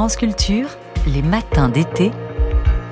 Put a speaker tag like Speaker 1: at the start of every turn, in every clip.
Speaker 1: France Culture, les matins d'été,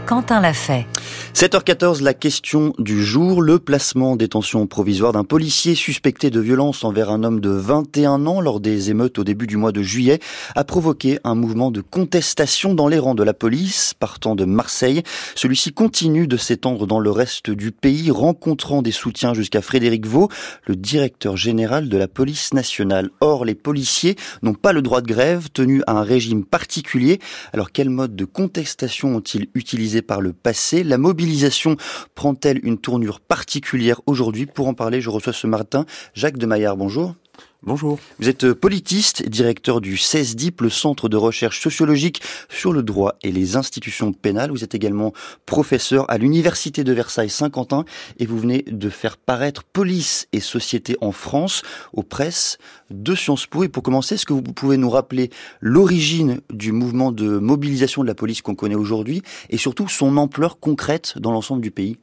Speaker 1: Quentin l'a fait.
Speaker 2: 7h14, la question du jour, le placement en détention provisoire d'un policier suspecté de violence envers un homme de 21 ans lors des émeutes au début du mois de juillet a provoqué un mouvement de contestation dans les rangs de la police partant de Marseille. Celui-ci continue de s'étendre dans le reste du pays, rencontrant des soutiens jusqu'à Frédéric Vaux, le directeur général de la police nationale. Or, les policiers n'ont pas le droit de grève, tenus à un régime particulier. Alors, quel mode de contestation ont-ils utilisé par le passé La mobilisation prend-elle une tournure particulière aujourd'hui? Pour en parler, je reçois ce matin Jacques de Maillard. Bonjour.
Speaker 3: Bonjour.
Speaker 2: Vous êtes politiste, directeur du CESDIP, le Centre de recherche sociologique sur le droit et les institutions pénales. Vous êtes également professeur à l'Université de Versailles-Saint-Quentin et vous venez de faire paraître Police et Société en France aux presses de Sciences Po. Et pour commencer, est-ce que vous pouvez nous rappeler l'origine du mouvement de mobilisation de la police qu'on connaît aujourd'hui et surtout son ampleur concrète dans l'ensemble du pays?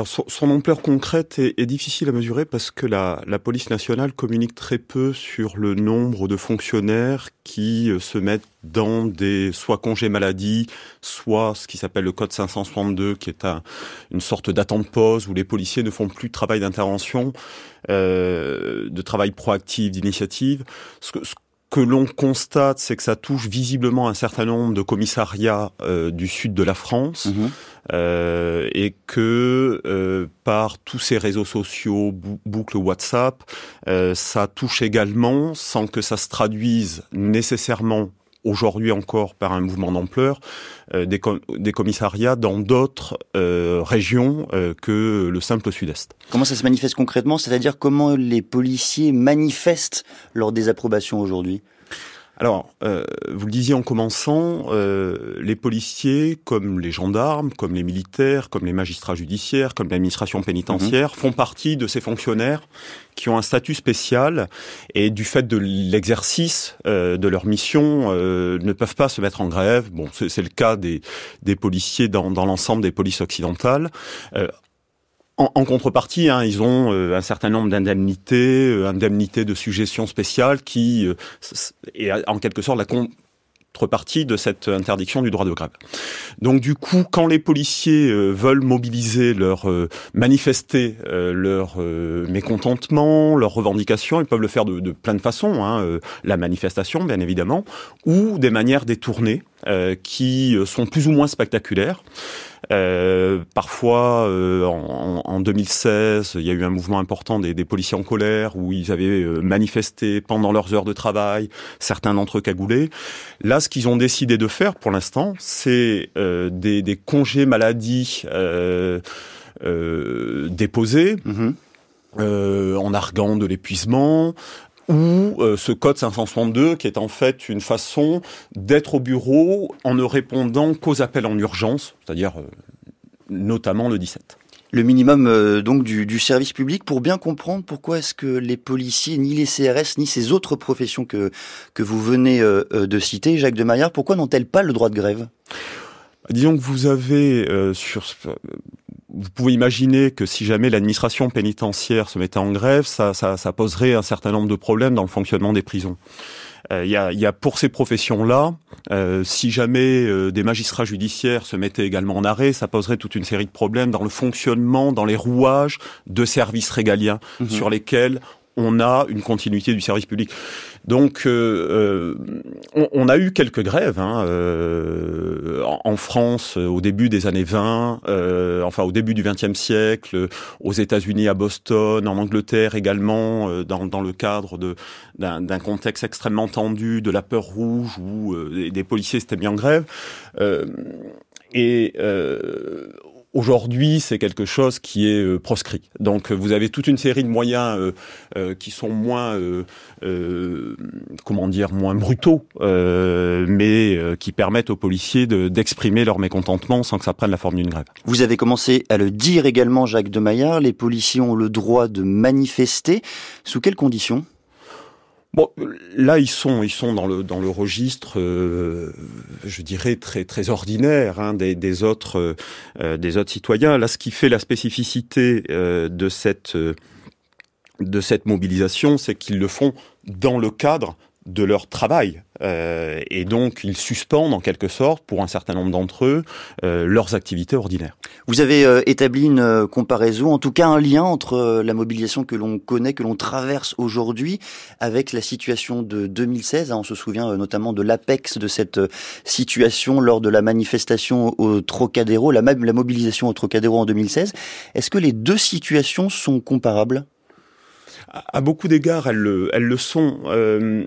Speaker 3: Alors son, ampleur concrète est, difficile à mesurer parce que la, police nationale communique très peu sur le nombre de fonctionnaires qui euh, se mettent dans des soit congés maladie, soit ce qui s'appelle le code 562, qui est un, une sorte d'attente pause où les policiers ne font plus de travail d'intervention, euh, de travail proactif, d'initiative. Que l'on constate, c'est que ça touche visiblement un certain nombre de commissariats euh, du sud de la France. Mhm. Euh, et que euh, par tous ces réseaux sociaux, boucles WhatsApp, euh, ça touche également, sans que ça se traduise nécessairement aujourd'hui encore par un mouvement d'ampleur, des, des, commissariats dans d'autres régions que le simple sud-est.
Speaker 2: Comment ça se manifeste concrètement? C'est-à-dire comment les policiers manifestent leur désapprobation aujourd'hui?
Speaker 3: Alors, euh, vous le disiez en commençant, euh, les policiers, comme les gendarmes, comme les militaires, comme les magistrats judiciaires, comme l'administration pénitentiaire, mhm. font partie de ces fonctionnaires qui ont un statut spécial et du fait de l'exercice euh, de leur mission ne peuvent pas se mettre en grève. Bon, c'est le cas des, des policiers dans, dans l'ensemble des polices occidentales. En, contrepartie, hein, ils ont euh, un certain nombre d'indemnités, euh, indemnités de suggestions spéciales qui euh, est en quelque sorte la contrepartie de cette interdiction du droit de grève. Donc du coup, quand les policiers veulent mobiliser leur manifester leur mécontentement, leurs revendications, ils peuvent le faire de, de plein de façons. Hein, la manifestation, bien évidemment, ou des manières détournées qui sont plus ou moins spectaculaires. Euh, parfois, euh, en, en, 2016, il y a eu un mouvement important des, des, policiers en colère où ils avaient euh, manifesté pendant leurs heures de travail, certains d'entre eux cagoulés. Là, ce qu'ils ont décidé de faire pour l'instant, c'est euh, des, des, congés maladie déposés. Euh, en arguant de l'épuisement, ou euh, ce code 562 qui est en fait une façon d'être au bureau en ne répondant qu'aux appels en urgence, c'est-à-dire euh, notamment le 17
Speaker 2: le minimum euh, donc du, du, service public pour bien comprendre pourquoi est-ce que les policiers, ni les CRS, ni ces autres professions que que vous venez de citer, Jacques de Maillard, pourquoi n'ont-elles pas le droit de grève?
Speaker 3: Disons que vous avez sur vous pouvez imaginer que si jamais l'administration pénitentiaire se mettait en grève, ça, ça, ça, poserait un certain nombre de problèmes dans le fonctionnement des prisons. Euh, il y, a, y, a, pour ces professions-là, euh, si jamais euh, des magistrats judiciaires se mettaient également en arrêt, ça poserait toute une série de problèmes dans le fonctionnement, dans les rouages de services régaliens mmh sur lesquels on a une continuité du service public. Donc, euh, euh, on, a eu quelques grèves hein, euh, en, France au début des années 20, enfin au début du XXe siècle, aux États-Unis, à Boston, en Angleterre également, dans, le cadre d'un contexte extrêmement tendu, de la peur rouge, où des, policiers s'étaient mis en grève. et Aujourd'hui, c'est quelque chose qui est euh, proscrit. Donc, euh, vous avez toute une série de moyens euh, qui sont moins, comment dire, moins brutaux, mais qui permettent aux policiers d'exprimer leur mécontentement sans que ça prenne la forme d'une grève.
Speaker 2: Vous avez commencé à le dire également, Jacques de Maillard. Les policiers ont le droit de manifester. Sous quelles conditions?
Speaker 3: Bon, là ils sont ils sont dans le dans le registre, euh, je dirais très très ordinaire hein, des, des autres euh, des autres citoyens. Là, ce qui fait la spécificité euh, de cette de cette mobilisation, c'est qu'ils le font dans le cadre de leur travail. Euh, et donc, ils suspendent en quelque sorte, pour un certain nombre d'entre eux, euh, leurs activités ordinaires.
Speaker 2: Vous avez euh, établi une euh, comparaison, en tout cas un lien entre euh, la mobilisation que l'on connaît, que l'on traverse aujourd'hui, avec la situation de 2016. Hein, on se souvient notamment de l'apex de cette situation lors de la manifestation au Trocadéro, la, la mobilisation au Trocadéro en 2016. Est-ce que les deux situations sont comparables?
Speaker 3: À beaucoup d'égards, elles le, elles le sont. Euh,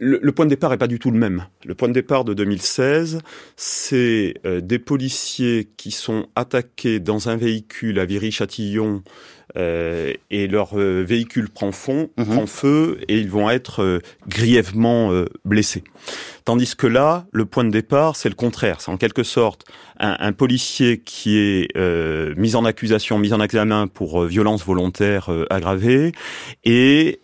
Speaker 3: le, point de départ est pas du tout le même. Le point de départ de 2016, c'est euh, des policiers qui sont attaqués dans un véhicule à Viry-Châtillon euh, et leur euh, véhicule prend, fond, mhm. prend feu et ils vont être euh, grièvement blessés. Tandis que là, le point de départ, c'est le contraire. C'est en quelque sorte un, un policier qui est mis en accusation, mis en examen pour violence volontaire aggravée et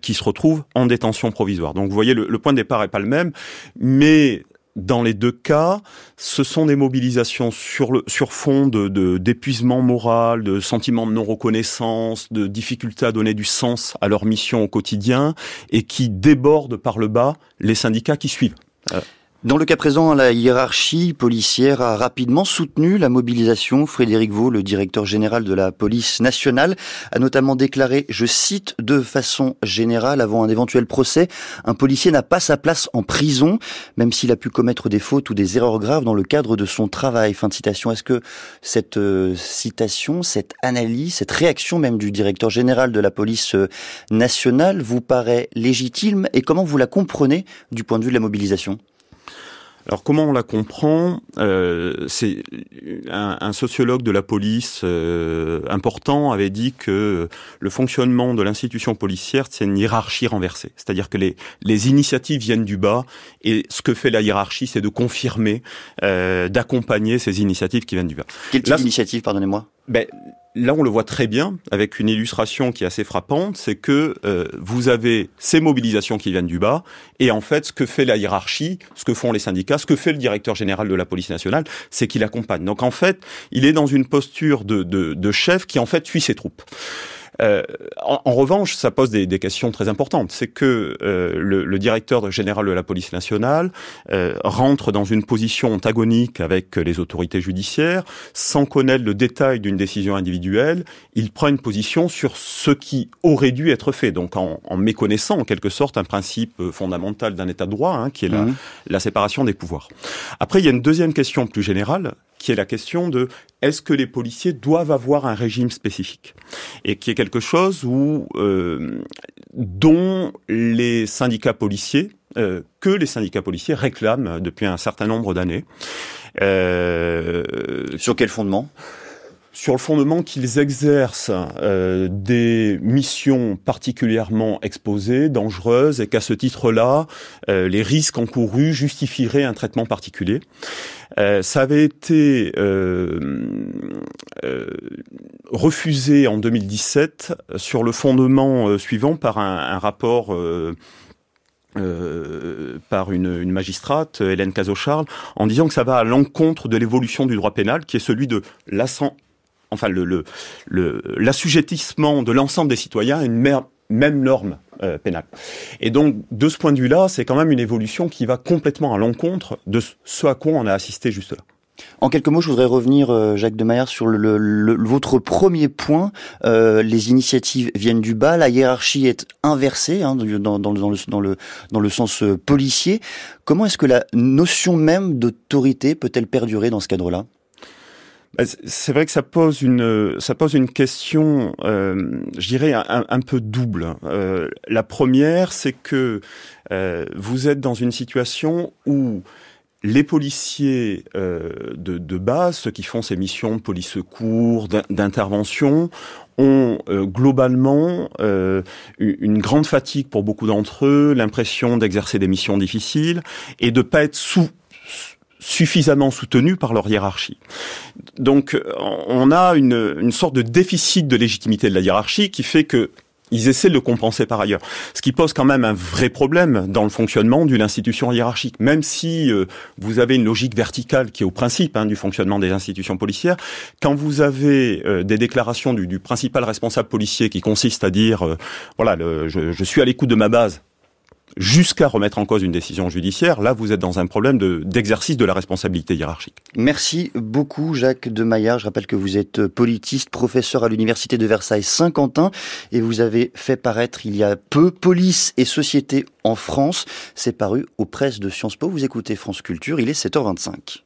Speaker 3: qui se retrouve en détention provisoire. Donc vous voyez, le, le point de départ est pas le même, mais dans les deux cas, ce sont des mobilisations sur, le, fond de, d'épuisement moral, de sentiment de non-reconnaissance, de difficulté à donner du sens à leur mission au quotidien et qui débordent par le bas les syndicats qui suivent. Euh,
Speaker 2: dans le cas présent, la hiérarchie policière a rapidement soutenu la mobilisation. Frédéric Vaux, le directeur général de la police nationale, a notamment déclaré, je cite, de façon générale, avant un éventuel procès, un policier n'a pas sa place en prison, même s'il a pu commettre des fautes ou des erreurs graves dans le cadre de son travail. Fin de citation. Est-ce que cette euh, citation, cette analyse, cette réaction même du directeur général de la police euh, nationale vous paraît légitime et comment vous la comprenez du point de vue de la mobilisation?
Speaker 3: Alors comment on la comprend euh, C'est un, un, sociologue de la police euh, important avait dit que le fonctionnement de l'institution policière c'est une hiérarchie renversée, c'est-à-dire que les, les initiatives viennent du bas et ce que fait la hiérarchie c'est de confirmer, euh, d'accompagner ces initiatives qui viennent du bas.
Speaker 2: Quelle type d'initiative, pardonnez-moi?
Speaker 3: Ben, là, on le voit très bien avec une illustration qui est assez frappante, c'est que euh, vous avez ces mobilisations qui viennent du bas, et en fait, ce que fait la hiérarchie, ce que font les syndicats, ce que fait le directeur général de la police nationale, c'est qu'il accompagne. Donc en fait, il est dans une posture de, de, de chef qui en fait suit ses troupes. Euh, en, en, revanche, ça pose des, des questions très importantes. C'est que euh, le, le, directeur général de la police nationale euh, rentre dans une position antagonique avec les autorités judiciaires, sans connaître le détail d'une décision individuelle. Il prend une position sur ce qui aurait dû être fait, donc en, en méconnaissant en quelque sorte un principe fondamental d'un État de droit, hein, qui est la, mmh. la séparation des pouvoirs. Après, il y a une deuxième question plus générale, qui est la question de est-ce que les policiers doivent avoir un régime spécifique et qui est quelque chose où euh, dont les syndicats policiers euh, que les syndicats policiers réclament depuis un certain nombre d'années.
Speaker 2: Euh, Sur quel fondement?
Speaker 3: Sur le fondement qu'ils exercent euh, des missions particulièrement exposées, dangereuses, et qu'à ce titre-là, euh, les risques encourus justifieraient un traitement particulier. Euh, ça avait été euh, euh, refusé en 2017 sur le fondement euh, suivant par un, un rapport euh, par une, une, magistrate, Hélène Cazot-Charles, en disant que ça va à l'encontre de l'évolution du droit pénal, qui est celui de enfin le l'assujettissement le, de l'ensemble des citoyens à une même norme euh, pénale. Et donc, de ce point de vue-là, c'est quand même une évolution qui va complètement à l'encontre de ce à quoi on a assisté juste là.
Speaker 2: En quelques mots, je voudrais revenir, euh, Jacques de Maillard, sur votre premier point. Euh, les initiatives viennent du bas, la hiérarchie est inversée hein, dans, le, dans, le, sens euh, policier. Comment est-ce que la notion même d'autorité peut-elle perdurer dans ce cadre-là?
Speaker 3: C'est vrai que ça pose une ça pose une question, euh, je dirais un, peu double. Euh, la première, c'est que euh, vous êtes dans une situation où les policiers euh, de, de, base, ceux qui font ces missions de police secours, d'intervention, ont euh, globalement euh, une grande fatigue pour beaucoup d'entre eux, l'impression d'exercer des missions difficiles et de pas être sous suffisamment soutenus par leur hiérarchie. Donc on a une, une sorte de déficit de légitimité de la hiérarchie qui fait que ils essaient de le compenser par ailleurs. Ce qui pose quand même un vrai problème dans le fonctionnement d'une institution hiérarchique. Même si euh, vous avez une logique verticale qui est au principe hein, du fonctionnement des institutions policières, quand vous avez euh, des déclarations du, du, principal responsable policier qui consiste à dire, euh, voilà, le, je, je, suis à l'écoute de ma base, jusqu'à remettre en cause une décision judiciaire, là vous êtes dans un problème d'exercice de, la responsabilité hiérarchique.
Speaker 2: Merci beaucoup Jacques de Maillard. Je rappelle que vous êtes politiste, professeur à l'université de Versailles Saint-Quentin et vous avez fait paraître il y a peu Police et société en France. C'est paru aux presses de Sciences Po. Vous écoutez France Culture, il est 7h25.